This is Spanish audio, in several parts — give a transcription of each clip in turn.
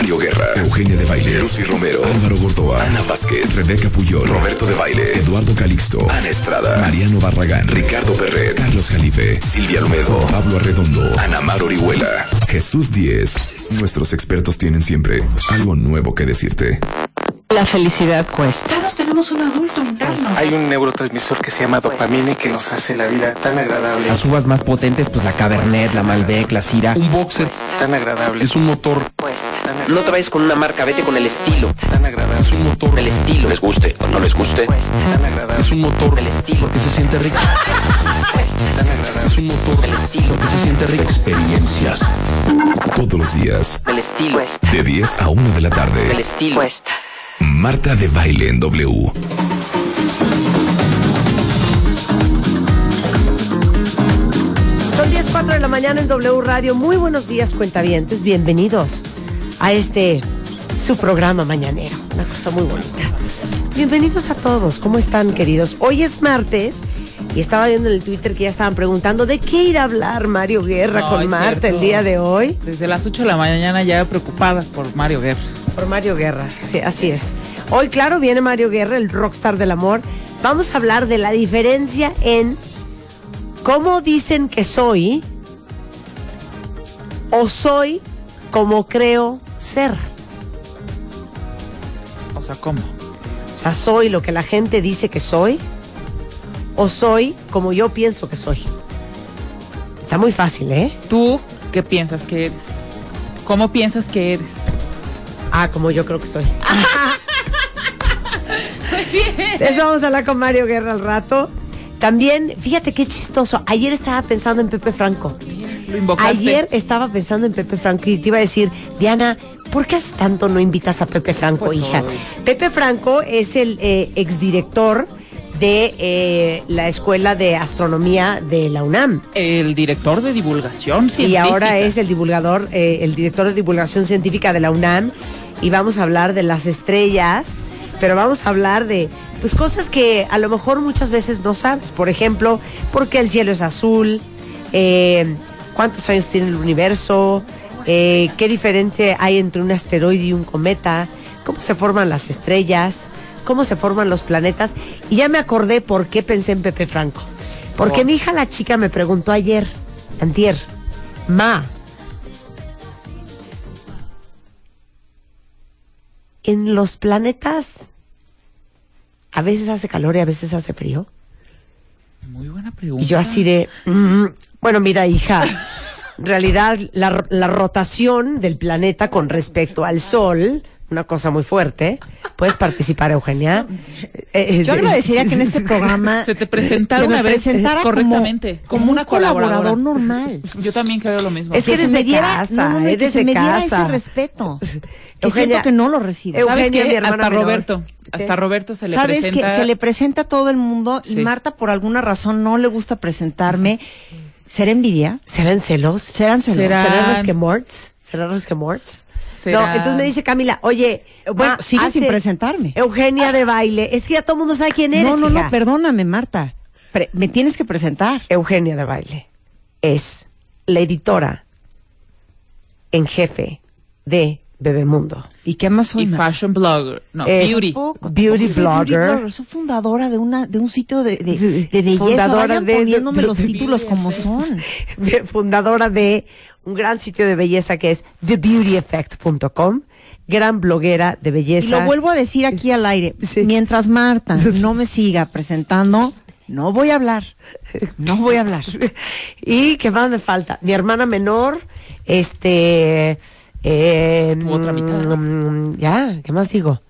Mario Guerra, Eugenia de Baile, Lucy Romero, Álvaro Gordoa, Ana Vázquez, Rebeca Puyol, Roberto de Baile, Eduardo Calixto, Ana Estrada, Mariano Barragán, Ricardo Perret, Carlos Jalife, Silvia Almedo, Pablo Arredondo, Ana Mar Orihuela, Jesús Díez. Nuestros expertos tienen siempre algo nuevo que decirte. La felicidad cuesta. Todos tenemos un adulto interno. Hay un neurotransmisor que se llama dopamina y que nos hace la vida tan agradable. Las uvas más potentes, pues la Cabernet, la Malbec, la Syrah. Un boxer Tan agradable. es un motor. No te vayas con una marca, vete con el estilo. Tan agradable. Es un motor. El estilo. Les guste o no les guste. Tan agradable. Es un motor. El estilo. Porque se siente rico. Tan agradable. Es un motor. El estilo. Porque se siente rico. Experiencias. Todos los días, El estilo. de 10 a 1 de la El tarde. estilo. Marta de Baile en W. Son 10.04 de la mañana en W Radio. Muy buenos días, cuentavientes. Bienvenidos a este su programa mañanero. Una cosa muy bonita. Bienvenidos a todos. ¿Cómo están, queridos? Hoy es martes y estaba viendo en el Twitter que ya estaban preguntando de qué ir a hablar Mario Guerra No, con Marta cierto. el día de hoy. Desde las 8 de la mañana ya preocupadas por Mario Guerra. Por Mario Guerra, sí, así es. Hoy, claro, viene Mario Guerra, el rockstar del amor. Vamos a hablar de la diferencia en cómo dicen que soy o soy como creo ser. O sea, ¿cómo? O sea, soy lo que la gente dice que soy o soy como yo pienso que soy. Está muy fácil, ¿eh? ¿Tú qué piensas que eres? ¿Cómo piensas que eres? Ah, como yo creo que soy. De eso vamos a hablar con Mario Guerra al rato. También, fíjate qué chistoso. Ayer estaba pensando en Pepe Franco. Lo. Ayer estaba pensando en Pepe Franco y te iba a decir, Diana, ¿por qué hace tanto no invitas a Pepe Franco, Pues hija? Pepe Franco es el eh, exdirector de eh, la Escuela de Astronomía de la UNAM. El director de divulgación Y científica. ahora es el divulgador, eh, el director de divulgación científica de la UNAM. Y vamos a hablar de las estrellas, pero vamos a hablar de pues cosas que a lo mejor muchas veces no sabes. Por ejemplo, por qué el cielo es azul, eh, cuántos años tiene el universo, eh, qué diferencia hay entre un asteroide y un cometa, cómo se forman las estrellas, cómo se forman los planetas. Y ya me acordé por qué pensé en Pepe Franco. Porque Por. mi hija la chica me preguntó ayer, antier, Ma, en los planetas a veces hace calor y a veces hace frío. Muy buena pregunta. Y yo así de, mm, bueno, mira, hija, en realidad la, la rotación del planeta con respecto al Sol, una cosa muy fuerte. ¿Puedes participar, Eugenia? Eh, Yo eh, agradecería que en este programa Se te presentara se una vez presentara correctamente, como, como como una un colaborador normal. Yo también creo lo mismo. Es que se eres me de diera, casa, no, no, que se me diera ese respeto. Que Eugenia- siento que no lo recibo. Eu- ¿Sabes Eugenia, qué? mi hermana Hasta menor. Roberto. Hasta Roberto se le Sabes presenta. que se le presenta a todo el mundo y Sí. Marta por alguna razón no le gusta presentarme. ¿Será envidia? ¿Serán celos? ¿Serán celos? Será- ¿Serán resquemorts? ¿Serán resquemorts? Será- No, entonces me dice Camila, oye, Bueno, ma, sigue sin presentarme. Eugenia de baile. Es que ya todo el mundo sabe quién eres. No, no, hija. no, perdóname, Marta. Pre- me tienes que presentar. Eugenia de baile es la editora en jefe de Bebemundo. ¿Y qué más soy? Y Marta? fashion blogger. No, Es- beauty. Tampoco, Beauty soy blogger. Soy fundadora de una de un sitio de, de, de belleza. Fundadora Vayan de- poniéndome de- los de- títulos como son. de- fundadora de un gran sitio de belleza que es thebeautyeffect.com, gran bloguera de belleza. Y lo vuelvo a decir aquí al aire. Sí. Mientras Marta no me siga presentando, no voy a hablar. No voy a hablar. ¿Y qué más me falta? Mi hermana menor, este... eh, Tu otra mitad. mm, ya, ¿qué más digo?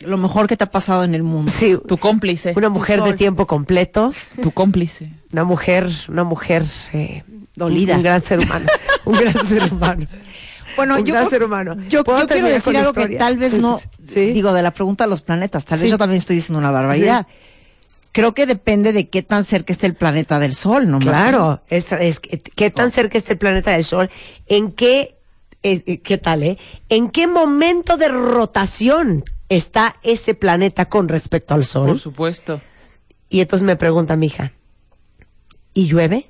Lo mejor que te ha pasado en el mundo. Sí, Tu cómplice. una mujer de tiempo completo, Tu cómplice. una mujer, una mujer eh, Dolida. Un gran ser humano. Un gran ser humano. Bueno, Un yo, gran creo- ser humano. yo, ¿Puedo yo quiero decir algo que tal vez no, Sí. digo, de la pregunta de los planetas, tal vez Sí. yo también estoy diciendo una barbaridad. Creo que depende de qué tan cerca esté el planeta del Sol, ¿no? Claro, es, es que- qué tan cerca está el planeta del Sol, en qué, eh, eh, qué tal, eh, en qué momento de rotación está ese planeta con respecto al Sol. Por supuesto. Y entonces me pregunta mi hija, ¿y llueve?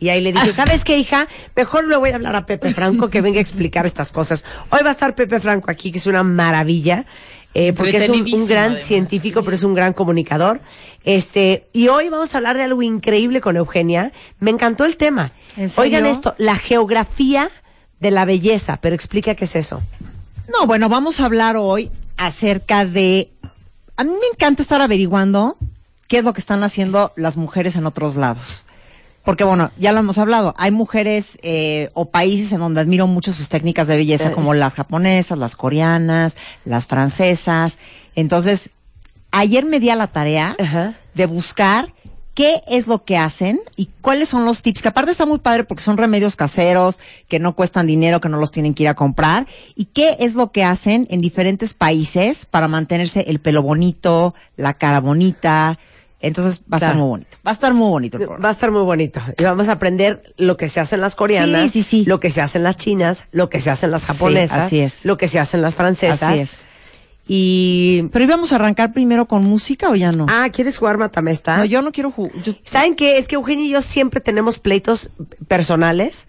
Y ahí le dije, ¿sabes qué, hija? Mejor le voy a hablar a Pepe Franco que venga a explicar estas cosas. Hoy va a estar Pepe Franco aquí, que es una maravilla, eh, porque es un, gran además, científico, sí. pero es un gran comunicador. Este, y hoy vamos a hablar de algo increíble con Eugenia. Me encantó el tema. Oigan esto, la geografía de la belleza, pero explica qué es eso. No, bueno, vamos a hablar hoy acerca de... A mí me encanta estar averiguando qué es lo que están haciendo las mujeres en otros lados. Porque bueno, ya lo hemos hablado, hay mujeres eh, o países en donde admiro mucho sus técnicas de belleza, como las japonesas, las coreanas, las francesas. Entonces, ayer me di a la tarea Ajá. de buscar qué es lo que hacen y cuáles son los tips, que aparte está muy padre porque son remedios caseros, que no cuestan dinero, que no los tienen que ir a comprar, y qué es lo que hacen en diferentes países para mantenerse el pelo bonito, la cara bonita. Entonces va a estar muy bonito. Va a estar muy bonito el Va programa. a estar muy bonito. Y vamos a aprender lo que se hace en las coreanas, Sí, sí, sí. lo que se hace en las chinas, lo que se hace en las japonesas, así es. lo que se hace en las francesas. Así es. Y. Pero íbamos a arrancar primero con música o ya no? Ah, ¿quieres jugar Matamesta? no, yo no quiero jugar. ¿Saben qué? Es que Eugenia y yo siempre tenemos pleitos personales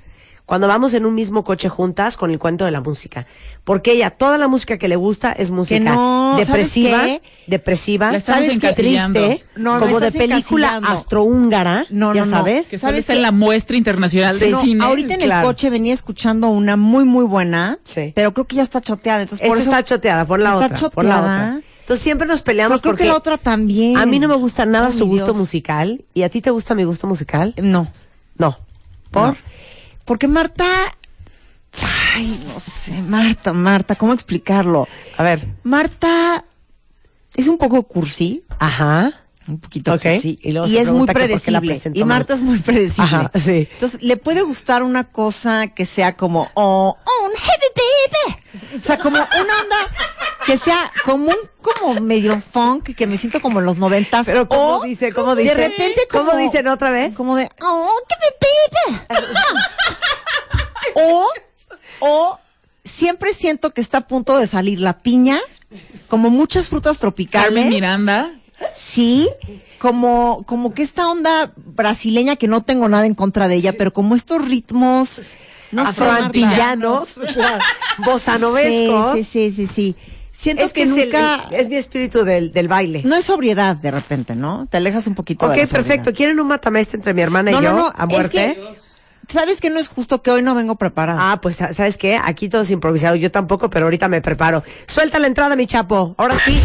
cuando vamos en un mismo coche juntas con el cuento de la música. Porque ella, toda la música que le gusta es música no, ¿sabes depresiva, qué? depresiva, ¿sabes qué? Triste, No, no, como de película astrohúngara, No, ya no, no. sabes. Que ¿Sabes qué? en la muestra internacional Sí, de no, cine. ahorita en claro. el coche venía escuchando una muy, muy buena, Sí. pero creo que ya está choteada. Entonces, por eso está choteada, por la está otra, por la choteada. otra. Entonces siempre nos Pero peleamos creo porque que la otra también. a mí no me gusta nada su gusto Dios. musical. ¿Y a ti te gusta mi gusto musical? No. No. ¿Por? No. Porque Marta. Ay, no sé, Marta, Marta, ¿cómo explicarlo? A ver. Marta es un poco cursi, Ajá. un poquito Ok, cursi, y es muy predecible. Y. Marta es muy predecible. Ajá, sí. Entonces, le puede gustar una cosa que sea como, oh, oh, un heavy baby. O sea, como una onda que sea como un, como medio funk, que me siento como en los noventas. Pero ¿cómo o dice? ¿Cómo dice? De repente, ¿Cómo como- dicen otra vez? Como de, oh, heavy baby. o, o siempre siento que está a punto de salir la piña, como muchas frutas tropicales. Carmen Miranda. Sí, como, como que esta onda brasileña que no tengo nada en contra de ella, pero como estos ritmos no. Afroantillanos, bosanovescos. Sí, sí, sí, sí, sí. Siento Es que que, es, el- nunca es mi espíritu del, del baile. no es sobriedad de repente, ¿no? Te alejas un poquito ok, de sobriedad. perfecto. ¿Quieren un matamesta entre mi hermana y No, yo no, no, a es muerte? que- ¿Sabes que no es justo que hoy no vengo preparada? Ah, pues, ¿sabes qué? Aquí todo es improvisado. Yo tampoco, pero ahorita me preparo. Suelta la entrada, mi chapo. Ahora sí.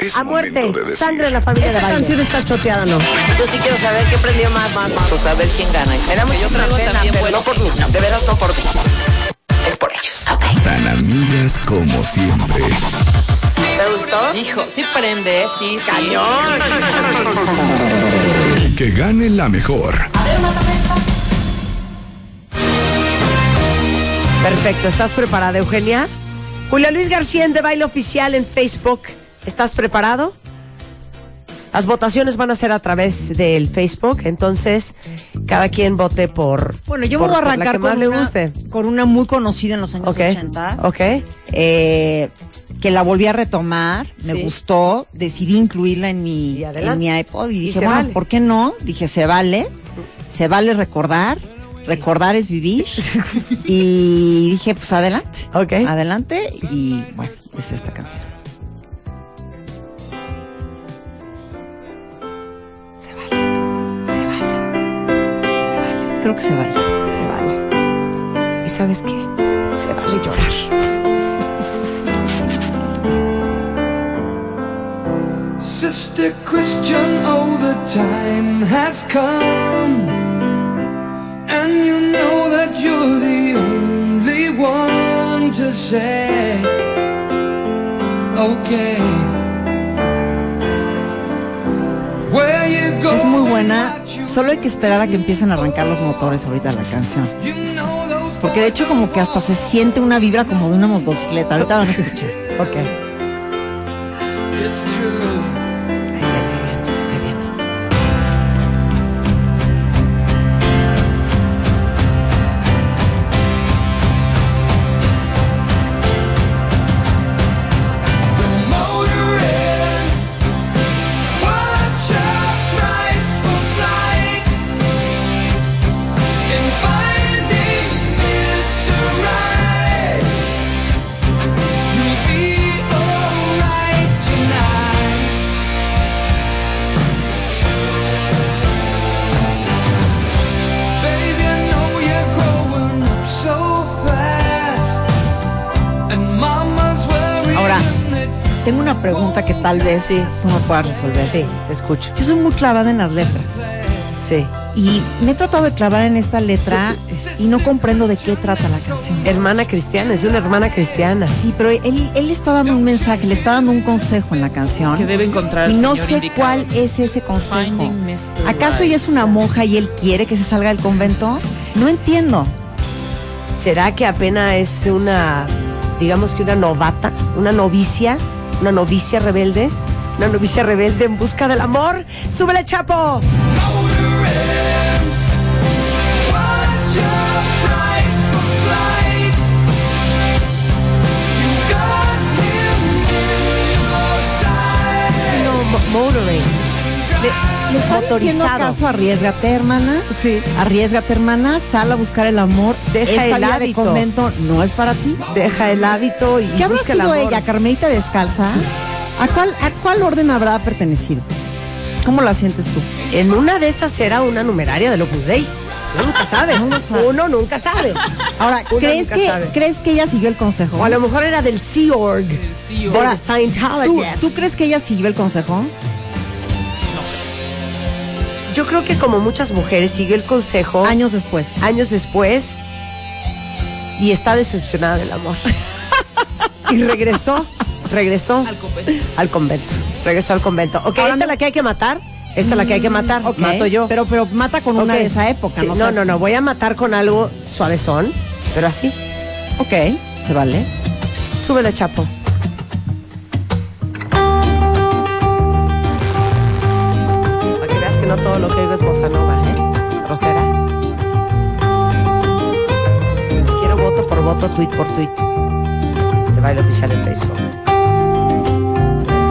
Es a muerte. de. Sangre en la familia de baile. canción está choteada, ¿no? Yo sí quiero saber qué prendió más, más, más. Pues a ver quién gana. Me da pena, pero no por mí. De veras no por mí. Tan amigas como siempre. ¿Te gustó? Hijo, sí prende, sí, sí. Y que gane la mejor. Perfecto. ¿Estás preparada, Eugenia? Julio Luis García en De Baile Oficial en Facebook. ¿Estás preparado? Las votaciones van a ser a través del Facebook, entonces cada quien vote por. Bueno, yo por- voy a arrancar con le una, guste. con una muy conocida en los años Ok. 80. Ok. eh, que la volví a retomar, me Sí. gustó, decidí incluirla en mi, en mi iPod y dije, bueno, vale. ¿por qué no? Dije, se vale, se vale recordar, recordar es vivir. y dije, pues adelante. Ok. Adelante y bueno, es esta canción. Creo que se vale. Se vale. ¿Y sabes qué? Se vale llorar. Sister Christian, oh, the time has come. And you know that you're the only one to say, okay. Muy buena. Solo hay que esperar a que empiecen a arrancar los motores ahorita de la canción. Porque de hecho como que hasta se siente una vibra como de una motocicleta. Ahorita van a escuchar. Ok. Ahora, Tengo una pregunta que tal vez sí. tú no puedas resolver. Sí, te escucho. Yo soy muy clavada en las letras. Sí. Y me he tratado de clavar en esta letra y no comprendo de qué trata la canción. Hermana cristiana, es una hermana cristiana. Sí, pero él, él está dando un mensaje, le está dando un consejo en la canción. Que debe encontrar Y no señor sé indicado. cuál es ese consejo. ¿Acaso ella es una monja y él quiere que se salga del convento? No entiendo. ¿Será que apenas es una, digamos que una novata, una novicia, una novicia rebelde? Una novicia rebelde en busca del amor. ¡Súbele, Chapo! No, mo- motoring. Le, le está diciendo Motorizado. acaso arriesgate, hermana. Sí. Arriesgate, hermana. Sal a buscar el amor. Deja Esta el vida de hábito. convento no es para ti. Deja el hábito y ¿Qué habrá busca el sido amor. ella, Carmelita Descalza? ¿A cuál, ¿A cuál orden habrá pertenecido? ¿Cómo la sientes tú? En una de esas era una numeraria del Opus Dei. Uno nunca sabe. No lo sabe. Uno nunca sabe. Ahora, Uno ¿crees nunca que, sabe. ¿crees que ella siguió el consejo? O a lo mejor era del Sea Org. De Ahora. ¿Tú, ¿Tú crees que ella siguió el consejo? Yo creo que como muchas mujeres siguió el consejo Años después. años después y está decepcionada del amor. y regresó, regresó Al convento. al convento. Regresó al convento. Ok, Ahora esta me- es la que hay que matar. Esta es la que hay que matar. Ok, Mato yo. Pero, pero mata con una de esa época, Sí, ¿no? no, seas- no, no. Voy a matar con algo suavezón, pero así. Ok, se vale. Súbele, chapo. Que no todo lo que oigo es bossa nova, ¿eh? Rosera. Quiero voto por voto, tweet por tweet. De baile oficial en Facebook. Tres.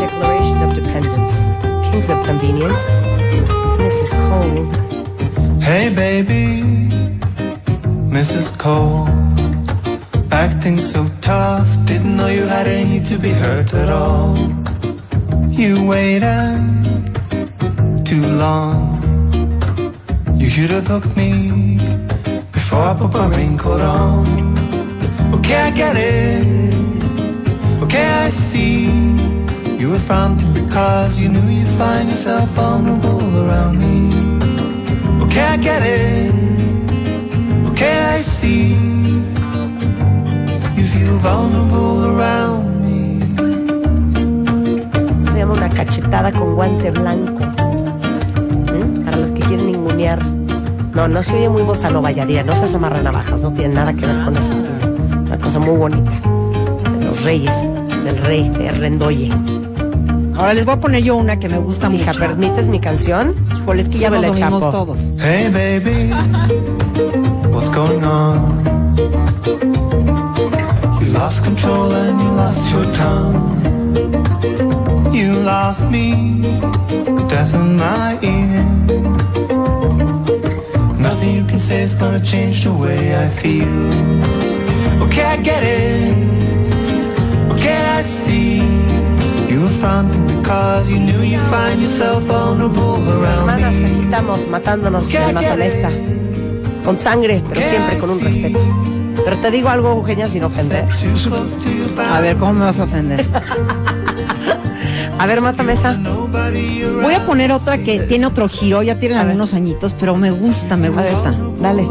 Declaration of Dependence. Kings of Convenience. Mrs. Cold. Hey baby, Mrs. Cole, acting so tough. Didn't know you had any to be hurt at all. You waited too long. You should have hooked me before I put my raincoat on. Okay, I get it. Okay, I see. You were fronting because you knew you'd find yourself vulnerable around me. Okay, I get it. Okay, I see. You feel vulnerable around me. Se llama una cachetada con guante blanco. Ningunear. No, no se oye muy bossa nova, Yadira. No se amarra navajas, no tiene nada que ver con ese estilo. Una cosa muy bonita. De los reyes, del rey, de Rendoye. Ahora les voy a poner yo una que me gusta Hija, mucho. ¿permites mi canción? Híjole, es que ya Súbele, dormimos Chapo. todos. Hey, baby, what's going on? You lost control and you lost your tongue. You lost me, deaf in my ear. Gonna change the way I feel. Okay, I get it. Okay, I see. You were fronting because you knew you'd find yourself vulnerable around Hermanas, aquí me. estamos matándonos Okay, de I mata get de esta. it. Con sangre, pero siempre con un respeto. Pero te digo algo, Eugenia, sin ofender. A ver, ¿cómo me vas a ofender? A ver, mátame esa. Voy a poner otra que tiene otro giro, ya tienen algunos añitos, pero me gusta, me A ver, gusta. Dale.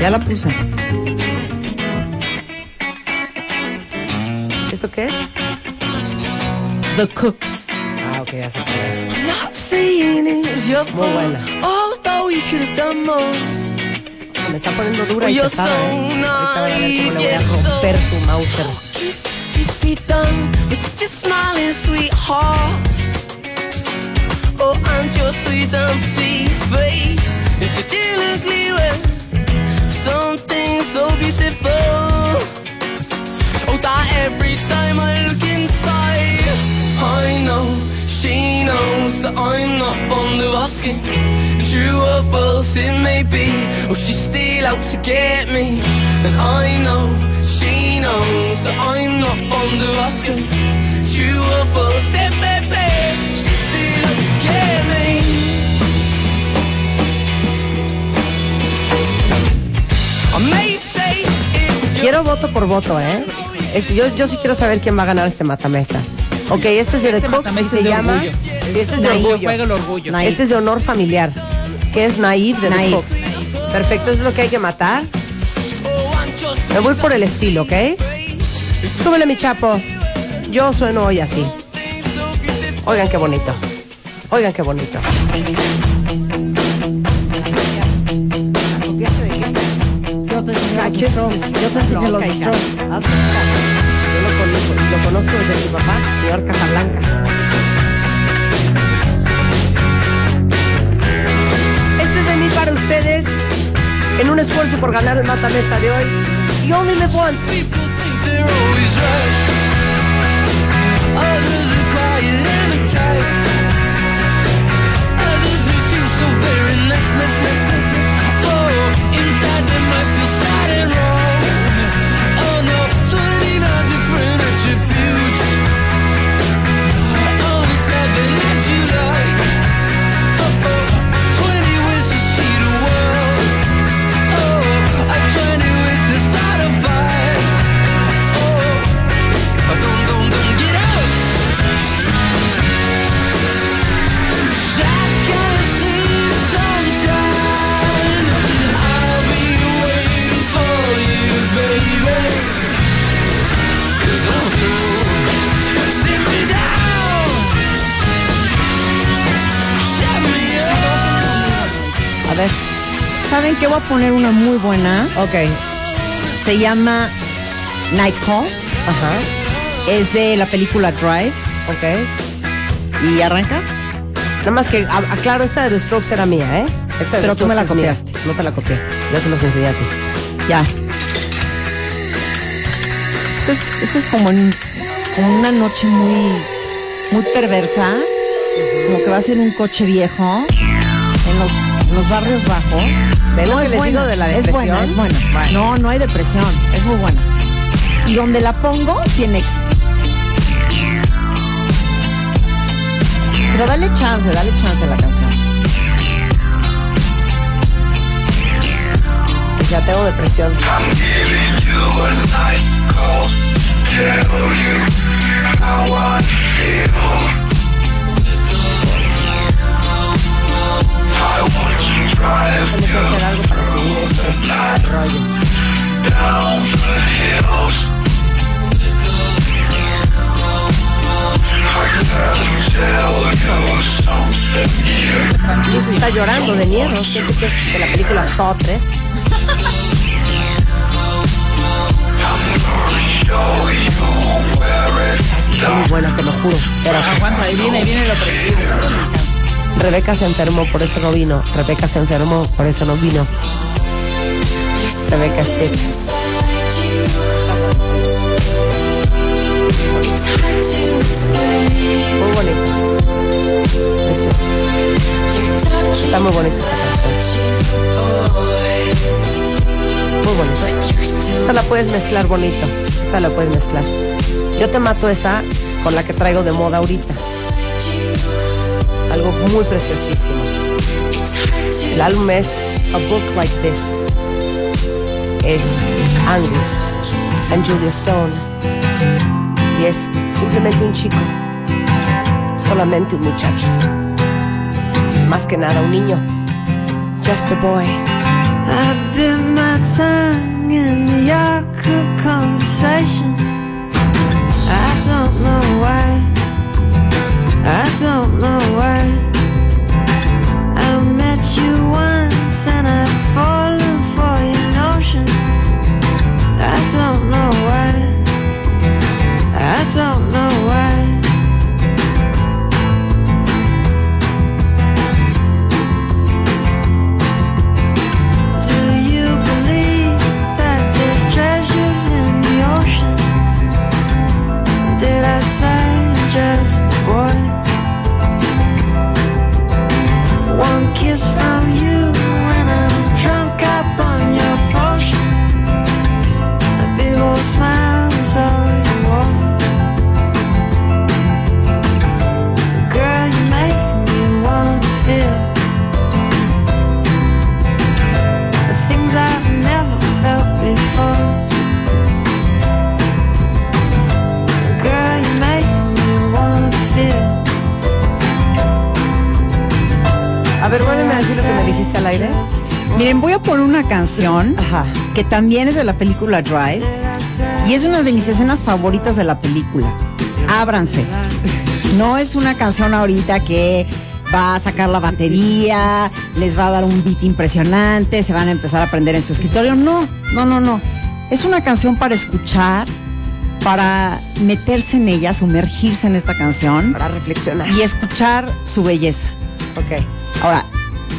Ya la puse. ¿Esto qué es? The Cooks. Ok, ya sé cuál es. Not saying it was your Muy buena. fault, although you could have done more. Se me está poniendo dura y pesada. ¿eh? Ahorita voy a ver cómo le voy a romper su Mauser. Oh, and your sweet pretty face is an ugly way. Something so beautiful. Oh, that every time I look inside, I know she knows that I'm not fond of asking. True or false it may be, or she's still out to get me. And I know she knows that I'm not fond of asking. True or false it may be, voto por voto, ¿eh? Es- yo, yo sí quiero saber quién va a ganar este matamesta. Ok, este es de The Este Cooks y matamesta se llama. orgullo. Este es de Naive, orgullo. juega el orgullo. Naive. Este es de honor familiar, que es Naive de The Naive. Cooks. Perfecto, es lo que hay que matar. Me voy por el estilo, ¿ok? Súbele, mi chapo. Yo sueno hoy así. Oigan qué bonito. Oigan qué bonito. Caches, strokes. Yo los. Hazme caso. Yo lo conozco, lo conozco desde mi papá, señor Casablanca. Este es de mí para ustedes en un esfuerzo por ganar el matamesta de hoy. You only live once. Ver, ¿Saben qué? Voy a poner una muy buena. ok. Se llama Night Call. Ajá, Es de la película Drive. ok. ¿Y arranca? Nada más que, aclaro, esta de The Strokes era mía, ¿eh? Esta de Pero tú me la copiaste. No te la copié. Yo te los enseñé a ti. Ya. Esta es, como, en- como una noche muy, muy perversa. Como que va a ser un coche viejo en los, los barrios bajos. ¿Ven lo que es les buena, digo de la Es buena, depresión? es buena. Bueno. No, no hay depresión. Es muy buena. Y donde la pongo, tiene éxito. Pero dale chance, dale chance a la canción. Ya tengo depresión. Tienes que hacer algo para subir este rollo. Luz está llorando de miedo. Siento que es de la película Saw 3. Está muy buena, te lo juro. Pero Aguanta, ahí viene, ahí viene lo preciso. Rebeca se enfermó, por eso no vino. Rebeca se enfermó, por eso no vino. Rebeca sick. Muy bonita. Preciosa. Está muy bonita esta canción. Muy bonita. Esta la puedes mezclar bonito. Esta la puedes mezclar. Yo te mato esa con la que traigo de moda ahorita. Algo muy preciosísimo. El álbum es A Book Like This. Es Angus and Julia Stone. Y es simplemente un chico. Solamente un muchacho. Más que nada un niño. Just a boy. I bit my tongue in the yoke of conversation. I don't know why. I don't Miren, voy a poner una canción Ajá. que también es de la película Drive y es una de mis escenas favoritas de la película. Ábranse. No es una canción ahorita que va a sacar la batería, les va a dar un beat impresionante, se van a empezar a aprender en su escritorio. No, no, no, no. Es una canción para escuchar, para meterse en ella, sumergirse en esta canción Para reflexionar. y escuchar su belleza. Ok. Ahora,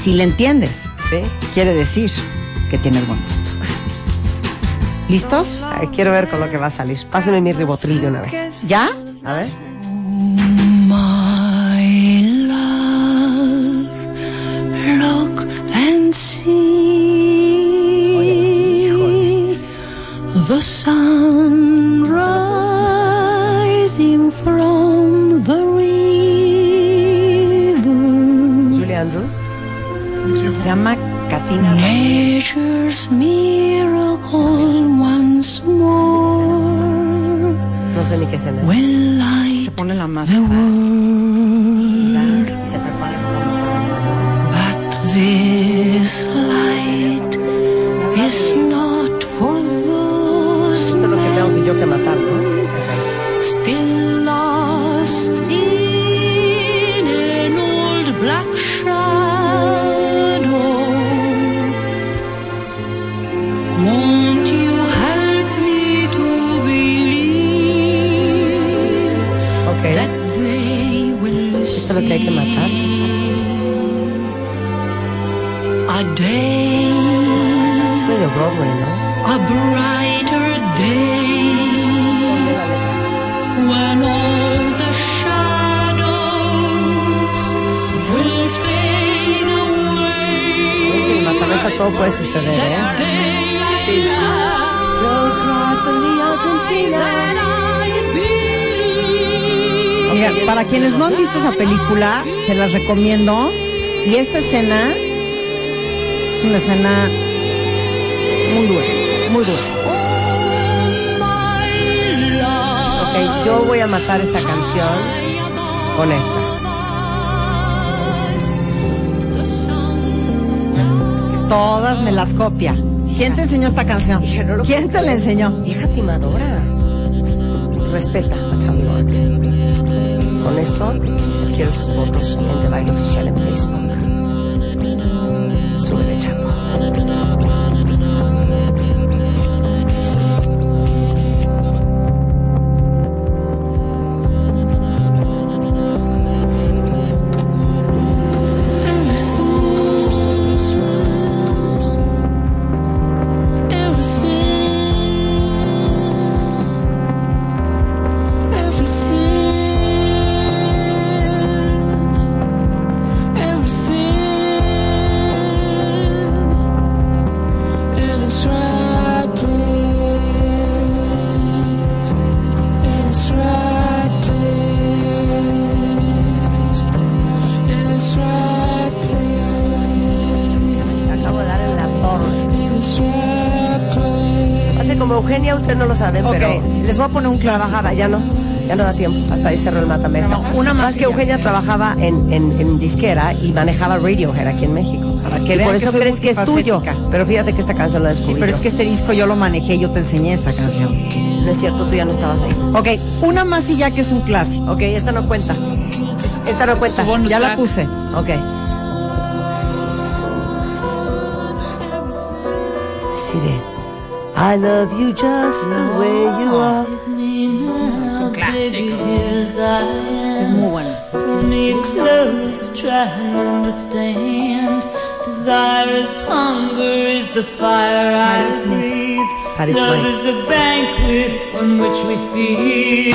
si le entiendes, ¿Sí? quiere decir que tienes buen gusto. ¿Listos? Ay, quiero ver con lo que va a salir. Pásame mi ribotril de una vez. ¿Ya? A ver. My love, look and see the sun rising from the river. Julie Andrews. Se llama Katina. Nature's miracle once more No sé ni qué escena. es. will light Se pone la the máscara. world. Se prepara. But this light is not for those Esto es lo que tengo que yo que matar, ¿no? still esa película, se las recomiendo. Y esta escena es una escena muy dura, muy dura. Ok, yo voy a matar esa canción con esta. Todas me las copia. ¿Quién te enseñó esta canción? ¿Quién te la enseñó? Vieja timadora. Respeta a. Con esto, quiero sus votos en The Baile Oficial en Facebook. No lo sabe, Ok, pero les voy a poner un clásico. trabajaba, ya no, ya no da tiempo. Hasta ahí cerró el matamesta. No, una más que Eugenia trabajaba en, en, en disquera y manejaba Radiohead aquí en México. Para que y por eso crees que es tuyo. Pero fíjate que esta canción la descubrí. Sí, pero es que este disco yo lo manejé, yo te enseñé esa canción. No es cierto, tú ya no estabas ahí. Ok, una más y ya que es un clásico. Ok, esta no cuenta. Esta no cuenta. Ya la puse. Ok. Sí, de I love you just the way you are. Es un clásico. Es muy bueno. Pull me close, try and understand. Desire is hunger, is the fire I breathe. Love is a banquet on which we feed.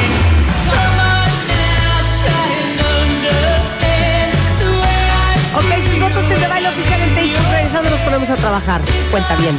Come on now, try and understand the way I Ok, sus votos en de baile oficial en Facebook. Regresando nos ponemos a trabajar. Cuenta bien.